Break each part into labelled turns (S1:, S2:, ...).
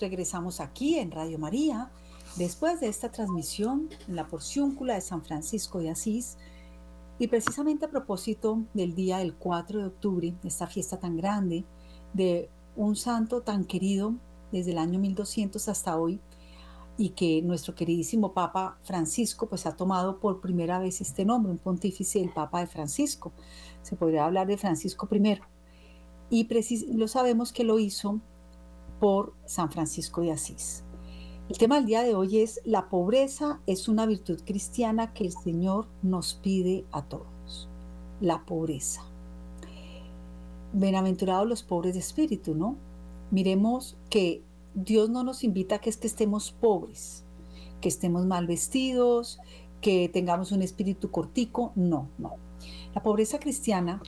S1: Regresamos aquí en Radio María después de esta transmisión en la porciúncula de San Francisco de Asís y precisamente a propósito del día del 4 de octubre, esta fiesta tan grande de un santo tan querido desde el año 1200 hasta hoy y que nuestro queridísimo Papa Francisco pues ha tomado por primera vez este nombre, un pontífice, el Papa de Francisco. Se podría hablar de Francisco I. Y lo sabemos que lo hizo por San Francisco de Asís. El tema del día de hoy es la pobreza es una virtud cristiana que el Señor nos pide a todos. La pobreza. Bienaventurados los pobres de espíritu, ¿no? Miremos que Dios no nos invita a que, que estemos pobres, que estemos mal vestidos, que tengamos un espíritu cortico, no, no. La pobreza cristiana,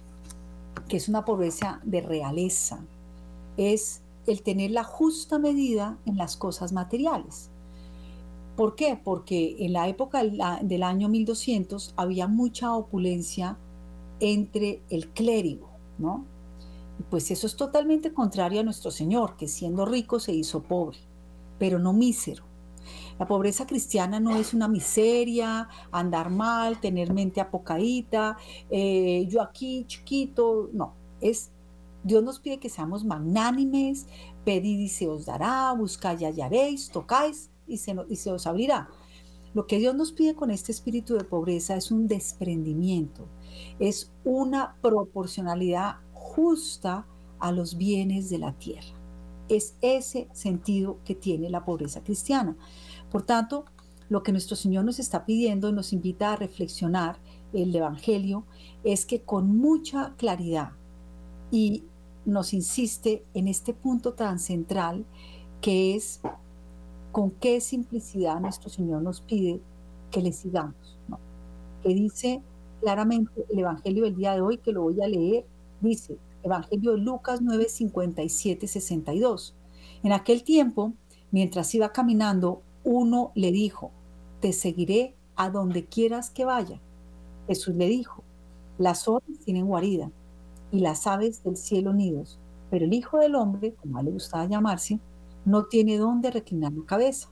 S1: que es una pobreza de realeza, es el tener la justa medida en las cosas materiales. ¿Por qué? Porque en la época del año 1200 había mucha opulencia entre el clérigo, ¿no? Pues eso es totalmente contrario a nuestro Señor, que siendo rico se hizo pobre, pero no mísero. La pobreza cristiana no es una miseria, andar mal, tener mente apocadita, eh, yo aquí chiquito, no, es Dios nos pide que seamos magnánimes, pedid y se os dará, buscad y hallaréis, tocáis y se, y se os abrirá. Lo que Dios nos pide con este espíritu de pobreza es un desprendimiento, es una proporcionalidad justa a los bienes de la tierra. Es ese sentido que tiene la pobreza cristiana. Por tanto, lo que nuestro Señor nos está pidiendo y nos invita a reflexionar el Evangelio es que con mucha claridad y nos insiste en este punto tan central que es con qué simplicidad nuestro Señor nos pide que le sigamos. Que dice claramente el Evangelio del día de hoy, que lo voy a leer, dice Evangelio de Lucas 9, 57, 62. En aquel tiempo, mientras iba caminando, uno le dijo, te seguiré a donde quieras que vaya. Jesús le dijo, las olas tienen guarida y las aves del cielo nidos, pero el Hijo del Hombre, como le gustaba llamarse, no tiene dónde reclinar la cabeza.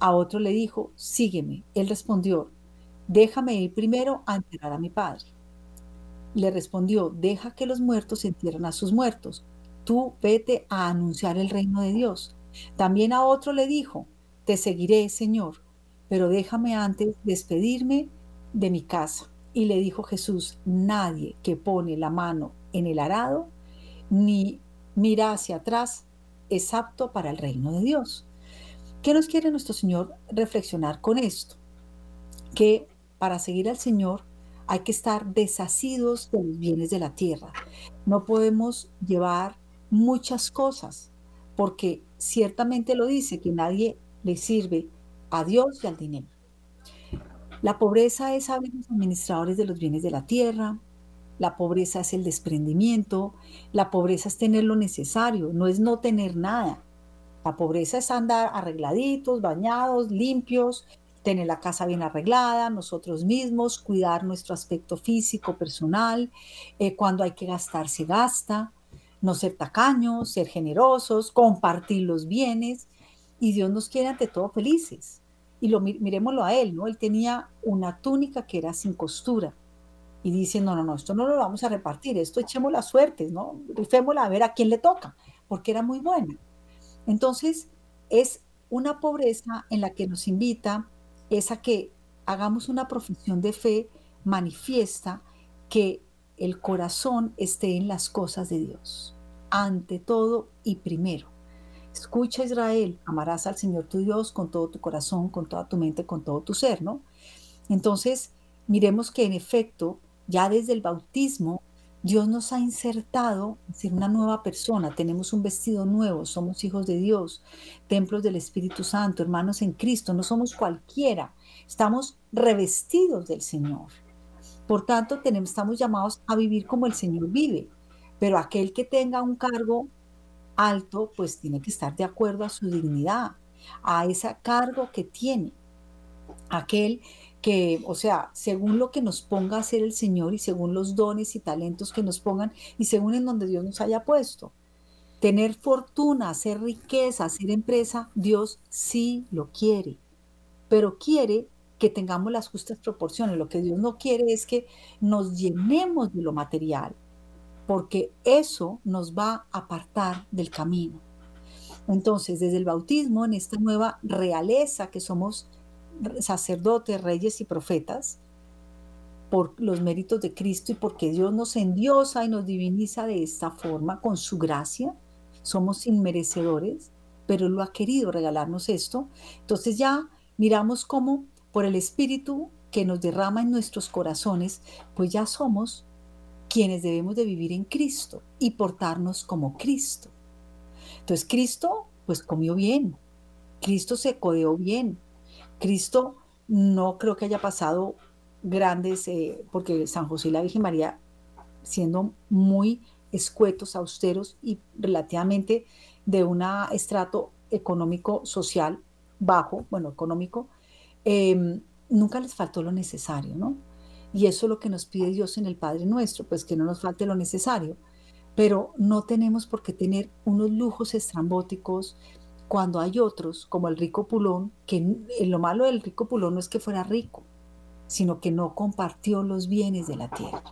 S1: A otro le dijo, sígueme. Él respondió, déjame ir primero a enterrar a mi padre. Le respondió, deja que los muertos entierren a sus muertos. Tú vete a anunciar el reino de Dios. También a otro le dijo, te seguiré, Señor, pero déjame antes despedirme de mi casa. Y le dijo Jesús, nadie que pone la mano en el arado, ni mira hacia atrás, es apto para el reino de Dios. ¿Qué nos quiere nuestro Señor reflexionar con esto? Que para seguir al Señor hay que estar desasidos de los bienes de la tierra. No podemos llevar muchas cosas, porque ciertamente lo dice que nadie le sirve a Dios y al dinero. La pobreza es saber los administradores de los bienes de la tierra, la pobreza es el desprendimiento, la pobreza es tener lo necesario, no es no tener nada. La pobreza es andar arregladitos, bañados, limpios, tener la casa bien arreglada, nosotros mismos, cuidar nuestro aspecto físico, personal, eh, cuando hay que gastar se gasta, no ser tacaños, ser generosos, compartir los bienes, y Dios nos quiere ante todo felices. Y lo miremoslo a él, ¿no? Él tenía una túnica que era sin costura y dicen, no, no, no, esto no lo vamos a repartir, esto echemos las suertes, ¿no? Rifémosla a ver a quién le toca, porque era muy buena. Entonces, es una pobreza en la que nos invita es a que hagamos una profesión de fe manifiesta que el corazón esté en las cosas de Dios, ante todo y primero. Escucha Israel, amarás al Señor tu Dios con todo tu corazón, con toda tu mente, con todo tu ser, ¿no? Entonces, miremos que en efecto ya desde el bautismo, Dios nos ha insertado en ser una nueva persona, tenemos un vestido nuevo, somos hijos de Dios, templos del Espíritu Santo, hermanos en Cristo, no somos cualquiera, estamos revestidos del Señor. Por tanto, tenemos, estamos llamados a vivir como el Señor vive, pero aquel que tenga un cargo alto, pues tiene que estar de acuerdo a su dignidad, a ese cargo que tiene. Aquel que, o sea, según lo que nos ponga a hacer el Señor y según los dones y talentos que nos pongan y según en donde Dios nos haya puesto. Tener fortuna, hacer riqueza, hacer empresa, Dios sí lo quiere, pero quiere que tengamos las justas proporciones. Lo que Dios no quiere es que nos llenemos de lo material, porque eso nos va a apartar del camino. Entonces, desde el bautismo, en esta nueva realeza que somos sacerdotes, reyes y profetas, por los méritos de Cristo y porque Dios nos endiosa y nos diviniza de esta forma con su gracia, somos inmerecedores, pero Él lo ha querido regalarnos esto. Entonces ya miramos cómo por el Espíritu que nos derrama en nuestros corazones, pues ya somos quienes debemos de vivir en Cristo y portarnos como Cristo. Entonces Cristo pues comió bien, Cristo se codeó bien, Cristo no creo que haya pasado grandes, eh, porque San José y la Virgen María, siendo muy escuetos, austeros y relativamente de un estrato económico social bajo, bueno, económico, em, nunca les faltó lo necesario, ¿no? Y eso es lo que nos pide Dios en el Padre nuestro, pues que no nos falte lo necesario. Pero no tenemos por qué tener unos lujos estrambóticos cuando hay otros, como el rico Pulón, que lo malo del rico Pulón no es que fuera rico, sino que no compartió los bienes de la tierra.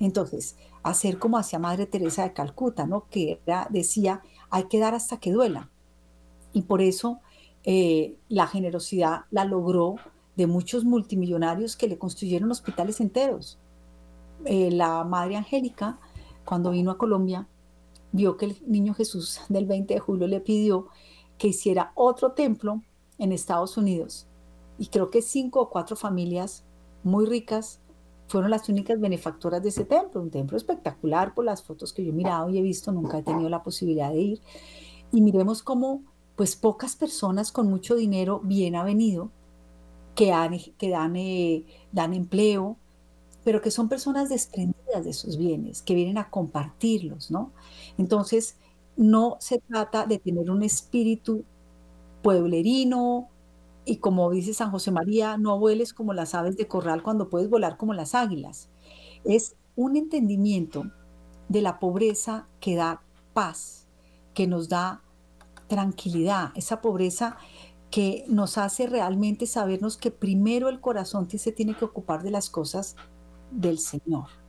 S1: Entonces, hacer como hacía Madre Teresa de Calcuta, ¿no? Que decía, hay que dar hasta que duela. Y por eso eh, la generosidad la logró de muchos multimillonarios que le construyeron hospitales enteros. Eh, la Madre Angélica, cuando vino a Colombia, vio que el niño Jesús del 20 de julio le pidió que hiciera otro templo en Estados Unidos. Y creo que cinco o cuatro familias muy ricas fueron las únicas benefactoras de ese templo, un templo espectacular por las fotos que yo he mirado y he visto, nunca he tenido la posibilidad de ir. Y miremos cómo, pues pocas personas con mucho dinero bien ha venido, que, que dan, eh, dan empleo, pero que son personas desprendidas de sus bienes, que vienen a compartirlos, ¿no? Entonces, no se trata de tener un espíritu pueblerino, y como dice San José María, no vueles como las aves de corral cuando puedes volar como las águilas. Es un entendimiento de la pobreza que da paz, que nos da tranquilidad, esa pobreza que nos hace realmente sabernos que primero el corazón se tiene que ocupar de las cosas del Señor.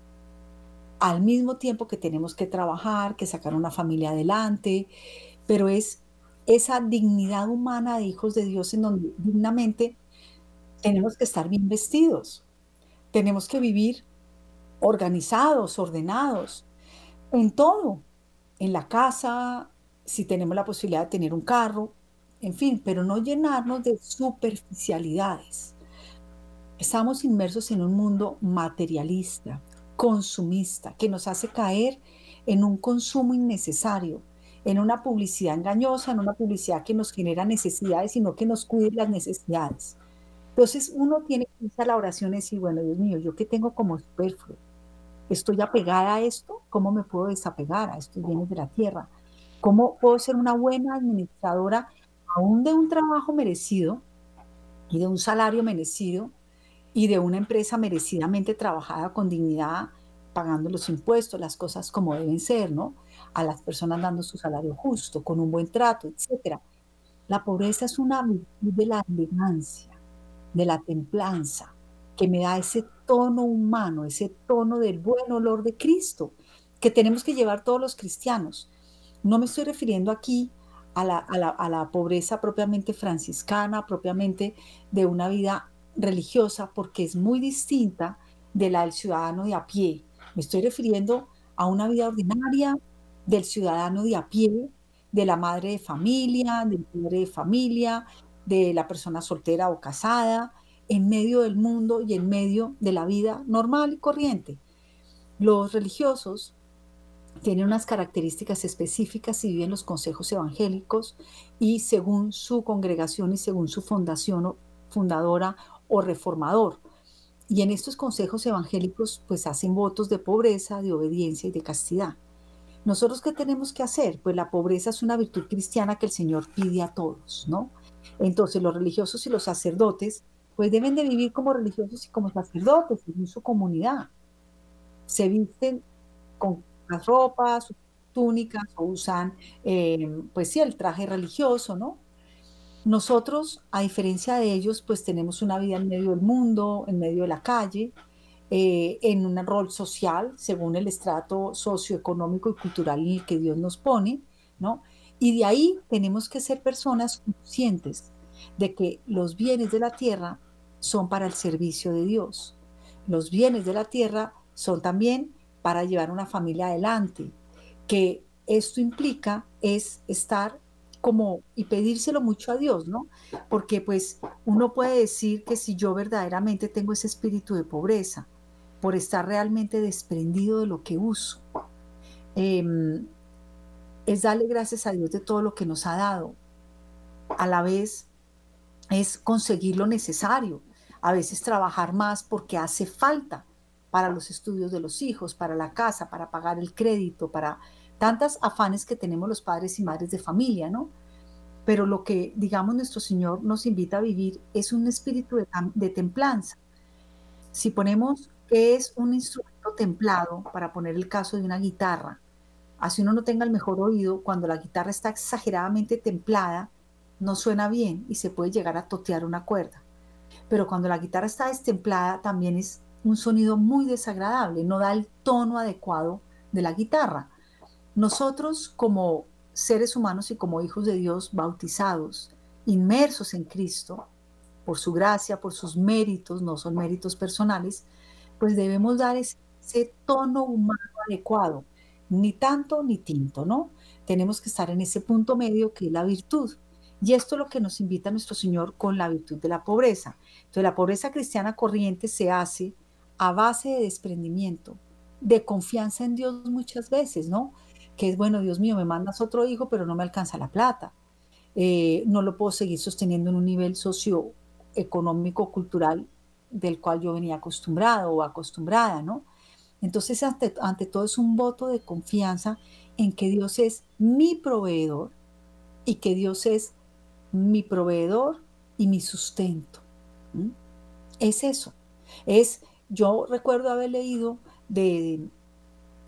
S1: Al mismo tiempo que tenemos que trabajar, que sacar una familia adelante, pero es esa dignidad humana de hijos de Dios en donde dignamente tenemos que estar bien vestidos, tenemos que vivir organizados, ordenados, en todo, en la casa, si tenemos la posibilidad de tener un carro, en fin, pero no llenarnos de superficialidades. Estamos inmersos en un mundo materialista, consumista, que nos hace caer en un consumo innecesario, en una publicidad engañosa, en una publicidad que nos genera necesidades, sino que nos cuide las necesidades. Entonces uno tiene que ir a la oración y decir, bueno, Dios mío, ¿yo qué tengo como superfluo? ¿Estoy apegada a esto? ¿Cómo me puedo desapegar a estos bienes de la tierra? ¿Cómo puedo ser una buena administradora aún de un trabajo merecido y de un salario merecido y de una empresa merecidamente trabajada con dignidad, pagando los impuestos, las cosas como deben ser, ¿no? a las personas dando su salario justo, con un buen trato, etc. La pobreza es una virtud de la elegancia, de la templanza, que me da ese tono humano, ese tono del buen olor de Cristo, que tenemos que llevar todos los cristianos. No me estoy refiriendo aquí a la, a la, pobreza propiamente franciscana, propiamente de una vida religiosa, porque es muy distinta de la del ciudadano de a pie. Me estoy refiriendo a una vida ordinaria, del ciudadano de a pie, de la madre de familia, del padre de familia, de la persona soltera o casada, en medio del mundo y en medio de la vida normal y corriente. Los religiosos tienen unas características específicas y viven los consejos evangélicos y según su congregación y según su fundación fundadora o reformador. Y en estos consejos evangélicos pues hacen votos de pobreza, de obediencia y de castidad. ¿Nosotros qué tenemos que hacer? Pues la pobreza es una virtud cristiana que el Señor pide a todos, ¿no? Entonces los religiosos y los sacerdotes pues deben de vivir como religiosos y como sacerdotes en su comunidad. Se visten con las ropas, túnicas o usan, eh, pues sí, el traje religioso, ¿no? Nosotros, a diferencia de ellos, pues tenemos una vida en medio del mundo, en medio de la calle, eh, en un rol social, según el estrato socioeconómico y cultural en el que Dios nos pone, ¿no? Y de ahí tenemos que ser personas conscientes de que los bienes de la tierra son para el servicio de Dios. Los bienes de la tierra son también para llevar una familia adelante, que esto implica es estar como y pedírselo mucho a Dios, ¿no? Porque pues uno puede decir que si yo verdaderamente tengo ese espíritu de pobreza, por estar realmente desprendido de lo que uso, em, es darle gracias a Dios de todo lo que nos ha dado. A la vez es conseguir lo necesario, a veces trabajar más porque hace falta para los estudios de los hijos, para la casa, para pagar el crédito, para tantas afanes que tenemos los padres y madres de familia, ¿no? Pero lo que, digamos, nuestro Señor nos invita a vivir es un espíritu de, templanza. Si ponemos que es un instrumento templado, para poner el caso de una guitarra, así uno no tenga el mejor oído, cuando la guitarra está exageradamente templada, no suena bien y se puede llegar a totear una cuerda. Pero cuando la guitarra está destemplada, también es un sonido muy desagradable, no da el tono adecuado de la guitarra. Nosotros como seres humanos y como hijos de Dios bautizados, inmersos en Cristo, por su gracia, por sus méritos, no son méritos personales, pues debemos dar ese, tono humano adecuado, ni tanto ni tinto, ¿no? Tenemos que estar en ese punto medio que es la virtud. Y esto es lo que nos invita nuestro Señor con la virtud de la pobreza. Entonces la pobreza cristiana corriente se hace a base de desprendimiento, de confianza en Dios muchas veces, ¿no? Que es, bueno, Dios mío, me mandas otro hijo, pero no me alcanza la plata. Eh, no lo puedo seguir sosteniendo en un nivel socioeconómico, cultural del cual yo venía acostumbrado o acostumbrada, ¿no? Entonces, ante, ante todo es un voto de confianza en que Dios es mi proveedor y que Dios es mi proveedor y mi sustento. Es eso. Es, yo recuerdo haber leído de,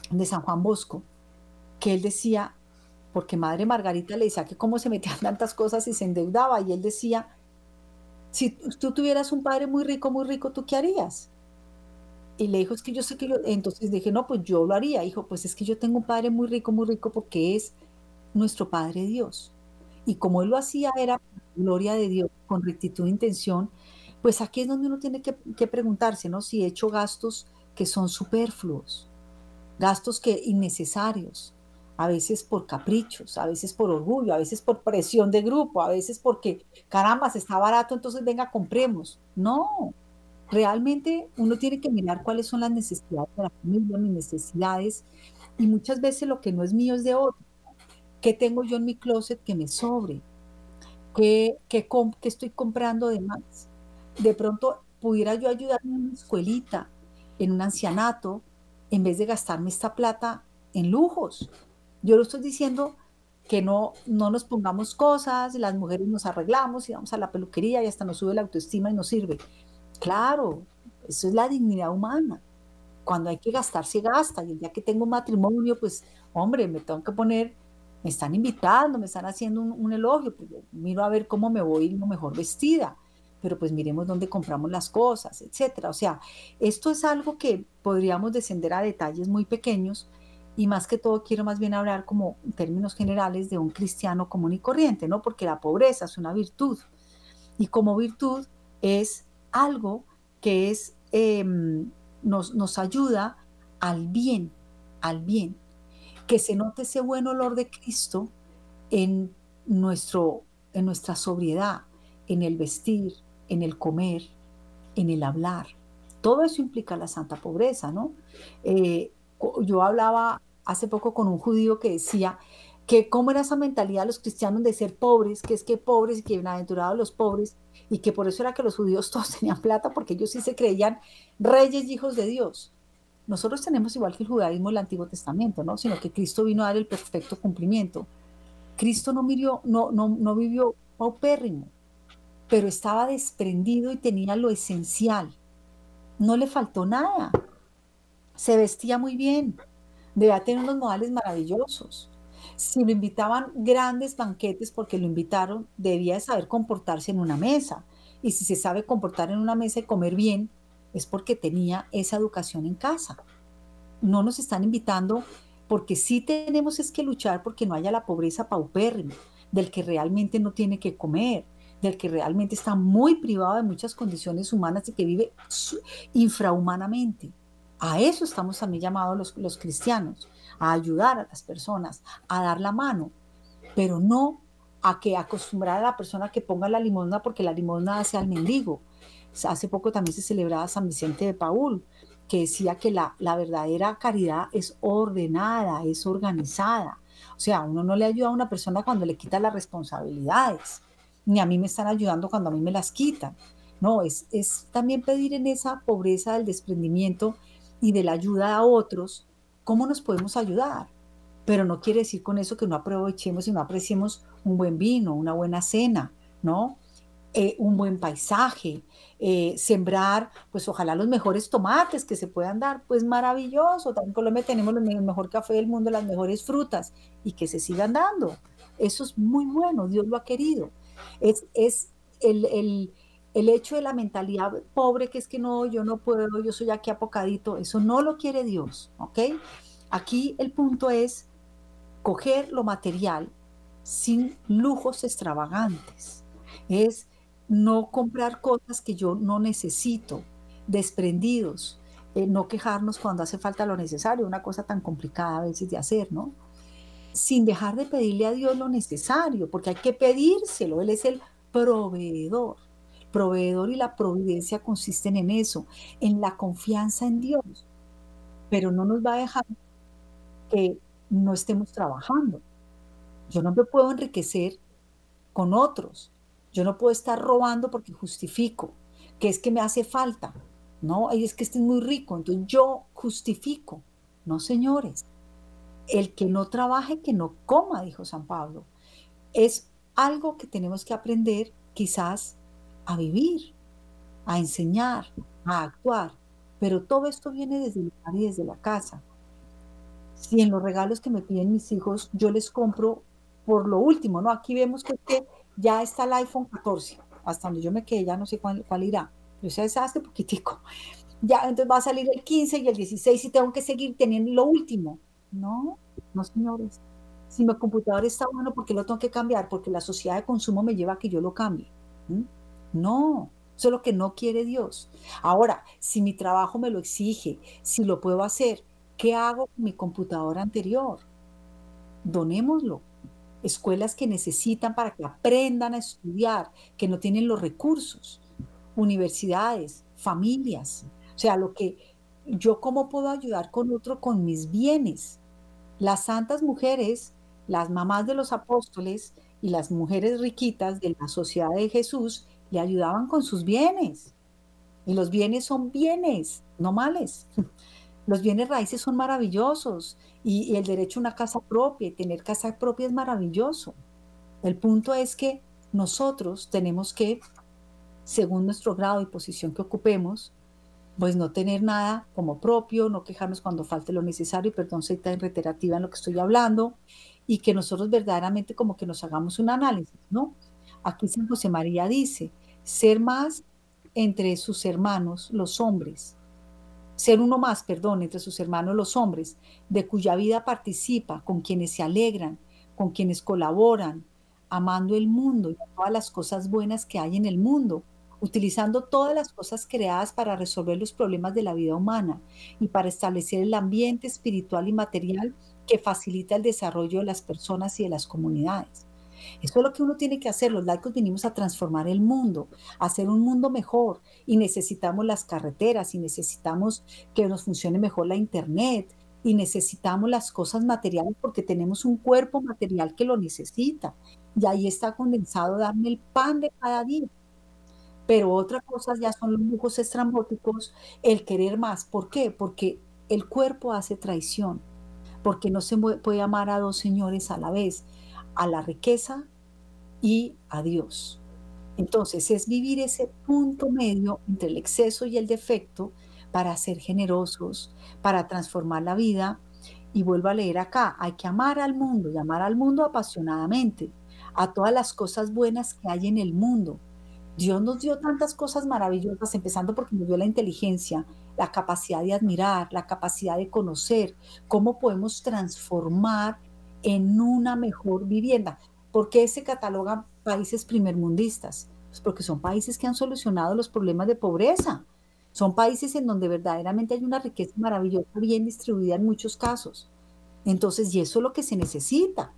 S1: de San Juan Bosco, que él decía, porque Madre Margarita le decía que cómo se metían tantas cosas y se endeudaba, y él decía, si tú tuvieras un padre muy rico, muy rico, ¿tú qué harías? Y le dijo, es que yo sé que yo, entonces dije, no, pues yo lo haría. Dijo, pues es que yo tengo un padre muy rico, muy rico, porque es nuestro Padre Dios. Y como él lo hacía, era gloria de Dios, con rectitud de intención, pues aquí es donde uno tiene que, preguntarse, ¿no? Si he hecho gastos que son superfluos, gastos que innecesarios, a veces por caprichos, a veces por orgullo, a veces por presión de grupo, a veces porque, caramba, se está barato, entonces venga, compremos. No, realmente uno tiene que mirar cuáles son las necesidades de la familia, mis necesidades, y muchas veces lo que no es mío es de otro. ¿Qué tengo yo en mi closet que me sobre? ¿Qué, qué, qué estoy comprando de más? De pronto pudiera yo ayudar en una escuelita, en un ancianato, en vez de gastarme esta plata en lujos. Yo lo estoy diciendo que no, no nos pongamos cosas, las mujeres nos arreglamos y vamos a la peluquería y hasta nos sube la autoestima y nos sirve. Claro, eso es la dignidad humana. Cuando hay que gastar, se gasta. Y el día que tengo un matrimonio, pues, hombre, me tengo que poner, me están invitando, me están haciendo un, elogio, pues miro a ver cómo me voy lo mejor vestida. Pero pues miremos dónde compramos las cosas, etcétera. O sea, esto es algo que podríamos descender a detalles muy pequeños, y más que todo quiero más bien hablar como en términos generales de un cristiano común y corriente, ¿no? Porque la pobreza es una virtud y como virtud es algo que es, em, nos, nos ayuda al bien, al bien, que se note ese buen olor de Cristo en, nuestro, en nuestra sobriedad, en el vestir, en el comer, en el hablar. Todo eso implica la santa pobreza, ¿no? Eh, yo hablaba hace poco con un judío que decía que cómo era esa mentalidad de los cristianos de ser pobres, que es que pobres y que bienaventurados los pobres, y que por eso era que los judíos todos tenían plata, porque ellos sí se creían reyes y hijos de Dios. Nosotros tenemos igual que el judaísmo el Antiguo Testamento, ¿no? Sino que Cristo vino a dar el perfecto cumplimiento. Cristo no, vivió, no, no, no vivió paupérrimo, pero estaba desprendido y tenía lo esencial. No le faltó nada. Se vestía muy bien, Debía tener unos modales maravillosos. Si lo invitaban grandes banquetes porque lo invitaron, debía de saber comportarse en una mesa. Y si se sabe comportar en una mesa y comer bien, es porque tenía esa educación en casa. No nos están invitando porque sí tenemos es que luchar porque no haya la pobreza paupérrima, del que realmente no tiene que comer, del que realmente está muy privado de muchas condiciones humanas y que vive infrahumanamente. A eso estamos también llamados los, los cristianos, a ayudar a las personas, a dar la mano, pero no a que acostumbrar a la persona que ponga la limosna porque la limosna hace al mendigo. Hace poco también se celebraba San Vicente de Paul, que decía que la, la verdadera caridad es ordenada, es organizada. O sea, uno no le ayuda a una persona cuando le quita las responsabilidades, ni a mí me están ayudando cuando a mí me las quitan. No, es, es también pedir en esa pobreza del desprendimiento y de la ayuda a otros, cómo nos podemos ayudar. Pero no quiere decir con eso que no aprovechemos y no apreciemos un buen vino, una buena cena, ¿no? Eh, un buen paisaje, eh, sembrar, pues ojalá los mejores tomates que se puedan dar, pues maravilloso. También en Colombia tenemos el mejor café del mundo, las mejores frutas y que se sigan dando. Eso es muy bueno, Dios lo ha querido. Es, es el, el, el hecho de la mentalidad pobre, que es que no, yo no puedo, yo soy aquí apocadito, eso no lo quiere Dios, ¿ok? Aquí el punto es coger lo material sin lujos extravagantes. Es no comprar cosas que yo no necesito, desprendidos, eh, no quejarnos cuando hace falta lo necesario, una cosa tan complicada a veces de hacer, ¿no? Sin dejar de pedirle a Dios lo necesario, porque hay que pedírselo, Él es el proveedor proveedor y la providencia consisten en eso, en la confianza en Dios. Pero no nos va a dejar que no estemos trabajando. Yo no me puedo enriquecer con otros. Yo no puedo estar robando porque justifico, que es que me hace falta. No, es que este es muy rico, entonces yo justifico. No, señores. El que no trabaje, que no coma, dijo San Pablo. Es algo que tenemos que aprender quizás a vivir, a enseñar, a actuar. Pero todo esto viene desde el lugar y desde la casa. Si en los regalos que me piden mis hijos yo les compro por lo último, ¿no? Aquí vemos que, ya está el iPhone 14, hasta donde yo me quedé, ya no sé cuál, irá. Pero sabes hace poquitico. Ya, entonces va a salir el 15 y el 16 y tengo que seguir teniendo lo último. No, no señores. Si mi computador está bueno, ¿por qué lo tengo que cambiar? Porque la sociedad de consumo me lleva a que yo lo cambie. No, eso que no quiere Dios. Ahora, si mi trabajo me lo exige, si lo puedo hacer, ¿qué hago con mi computadora anterior? Donémoslo. Escuelas que necesitan para que aprendan a estudiar, que no tienen los recursos. Universidades, familias. O sea, lo que yo cómo puedo ayudar con otro con mis bienes. Las santas mujeres, las mamás de los apóstoles y las mujeres riquitas de la sociedad de Jesús le ayudaban con sus bienes. Y los bienes son bienes, no males. Los bienes raíces son maravillosos y, el derecho a una casa propia y tener casa propia es maravilloso. El punto es que nosotros tenemos que, según nuestro grado y posición que ocupemos, pues no tener nada como propio, no quejarnos cuando falte lo necesario, y perdón, soy tan reiterativa en lo que estoy hablando, y que nosotros verdaderamente como que nos hagamos un análisis, ¿no? Aquí San José María dice, ser más entre sus hermanos, los hombres, ser uno más, perdón, entre sus hermanos los hombres, de cuya vida participa, con quienes se alegran, con quienes colaboran, amando el mundo y todas las cosas buenas que hay en el mundo, utilizando todas las cosas creadas para resolver los problemas de la vida humana y para establecer el ambiente espiritual y material que facilita el desarrollo de las personas y de las comunidades. Eso es lo que uno tiene que hacer. Los laicos vinimos a transformar el mundo, a hacer un mundo mejor. Y necesitamos las carreteras, y necesitamos que nos funcione mejor la internet, y necesitamos las cosas materiales porque tenemos un cuerpo material que lo necesita. Y ahí está condensado darme el pan de cada día. Pero otra cosa ya son los lujos estrambóticos, el querer más. ¿Por qué? Porque el cuerpo hace traición, porque no se puede amar a dos señores a la vez a la riqueza y a Dios. Entonces es vivir ese punto medio entre el exceso y el defecto para ser generosos, para transformar la vida Y vuelvo a leer acá, hay que amar al mundo y amar al mundo apasionadamente, a todas las cosas buenas que hay en el mundo. Dios nos dio tantas cosas maravillosas, empezando porque nos dio la inteligencia, la capacidad de admirar, la capacidad de conocer, cómo podemos transformar en una mejor vivienda. ¿Por qué se catalogan países primermundistas? Pues porque son países que han solucionado los problemas de pobreza. Son países en donde verdaderamente hay una riqueza maravillosa, bien distribuida en muchos casos. Entonces, y eso es lo que se necesita,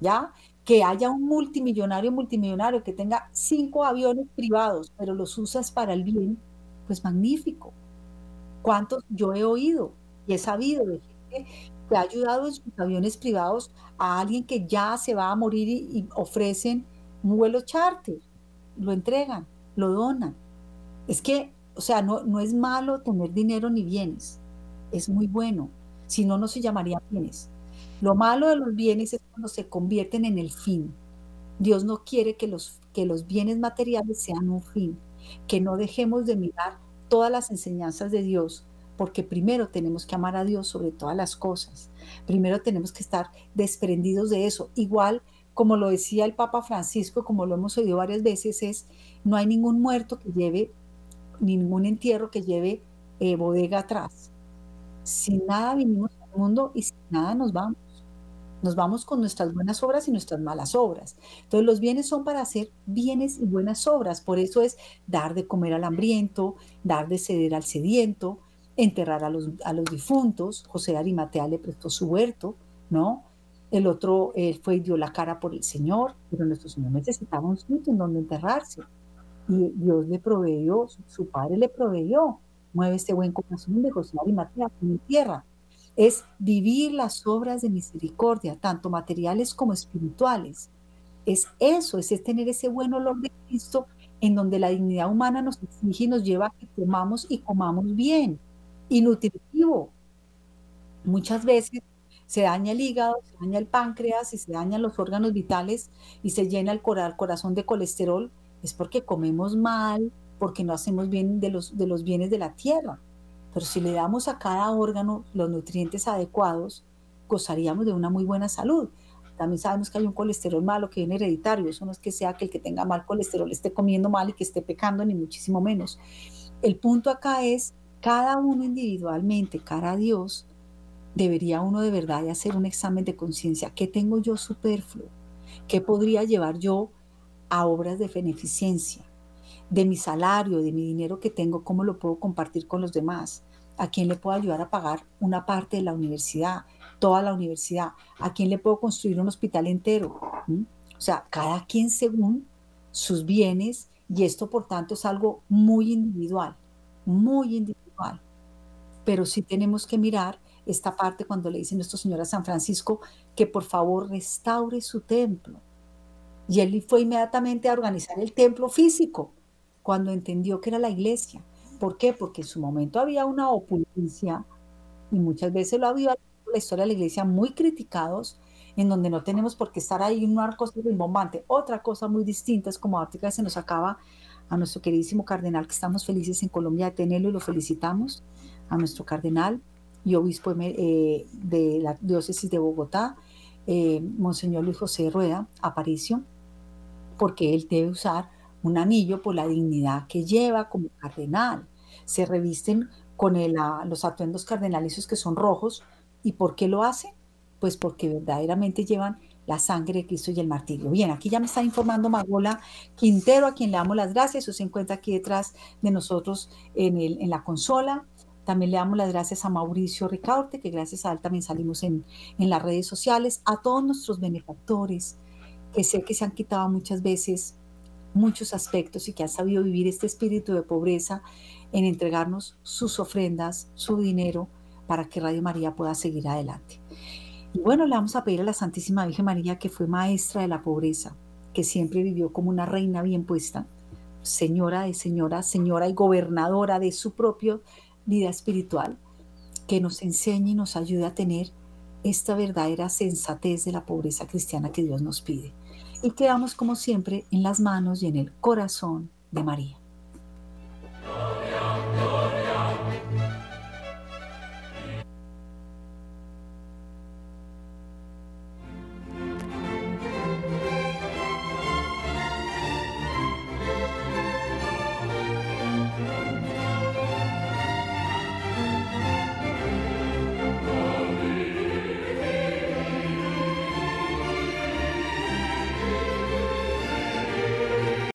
S1: ¿ya? Que haya un multimillonario, multimillonario que tenga cinco aviones privados, pero los usas para el bien, pues magnífico. ¿Cuántos yo he oído y he sabido de gente que ha ayudado en sus aviones privados a alguien que ya se va a morir y, ofrecen un vuelo charter? Lo entregan, lo donan. Es que o sea, no, no es malo tener dinero ni bienes, es muy bueno, si no, no se llamaría bienes. Lo malo de los bienes es cuando se convierten en el fin. Dios no quiere que los, que los bienes materiales sean un fin, que no dejemos de mirar todas las enseñanzas de Dios, porque primero tenemos que amar a Dios sobre todas las cosas. Primero tenemos que estar desprendidos de eso. Igual como lo decía el Papa Francisco, como lo hemos oído varias veces, es no hay ningún muerto que lleve ningún entierro que lleve eh, bodega atrás. Sin nada vinimos al mundo y sin nada nos vamos. Nos vamos con nuestras buenas obras y nuestras malas obras. Entonces los bienes son para hacer bienes y buenas obras. Por eso es dar de comer al hambriento, dar de ceder al sediento, enterrar a los, a los difuntos. José Arimatea le prestó su huerto, ¿no? El otro, él fue y dio la cara por el Señor, pero nuestro Señor necesitaba un sitio en donde enterrarse. Y Dios le proveyó, su, padre le proveyó. Mueve este buen corazón de José Arimatea en tierra. Es vivir las obras de misericordia, tanto materiales como espirituales. Es eso, es, tener ese buen olor de Cristo en donde la dignidad humana nos exige y nos lleva a que comamos y comamos bien y nutritivo. Muchas veces se daña el hígado, se daña el páncreas y se dañan los órganos vitales y se llena el corazón de colesterol es porque comemos mal, porque no hacemos bien de los, de los bienes de la tierra. Pero si le damos a cada órgano los nutrientes adecuados, gozaríamos de una muy buena salud. También sabemos que hay un colesterol malo que viene hereditario. Eso no es que sea que el que tenga mal colesterol esté comiendo mal y que esté pecando, ni muchísimo menos. El punto acá es, cada uno individualmente, cara a Dios, debería uno de verdad hacer un examen de conciencia. ¿Qué tengo yo superfluo? ¿Qué podría llevar yo a obras de beneficencia, de mi salario, de mi dinero que tengo, cómo lo puedo compartir con los demás, a quién le puedo ayudar a pagar una parte de la universidad, toda la universidad, a quién le puedo construir un hospital entero. O sea, cada quien según sus bienes y esto por tanto es algo muy individual, muy individual. Pero sí tenemos que mirar esta parte cuando le dice nuestro Señor a San Francisco que por favor restaure su templo y él fue inmediatamente a organizar el templo físico cuando entendió que era la iglesia. ¿Por qué? Porque en su momento había una opulencia y muchas veces lo había la historia de la iglesia muy criticados, en donde no tenemos por qué estar ahí en una cosa rimbombante. Otra cosa muy distinta es como ahorita se nos acaba a nuestro queridísimo cardenal, que estamos felices en Colombia de tenerlo y lo felicitamos, a nuestro cardenal y obispo eh, de la diócesis de Bogotá, eh, Monseñor Luis José Rueda Aparicio, porque él debe usar un anillo por la dignidad que lleva como cardenal. Se revisten con los atuendos cardenalizos que son rojos. ¿Y por qué lo hacen? Pues porque verdaderamente llevan la sangre de Cristo y el martirio. Bien, aquí ya me está informando Magola Quintero, a quien le damos las gracias. Eso se encuentra aquí detrás de nosotros en, el, en la consola. También le damos las gracias a Mauricio Ricaurte, que gracias a él también salimos en, en las redes sociales, a todos nuestros benefactores, que sé que se han quitado muchas veces muchos aspectos y que han sabido vivir este espíritu de pobreza en entregarnos sus ofrendas, su dinero, para que Radio María pueda seguir adelante. Y bueno, le vamos a pedir a la Santísima Virgen María, que fue maestra de la pobreza, que siempre vivió como una reina bien puesta, señora de señora, señora y gobernadora de su propia vida espiritual, que nos enseñe y nos ayude a tener esta verdadera sensatez de la pobreza cristiana que Dios nos pide y quedamos como siempre en las manos y en el corazón de María.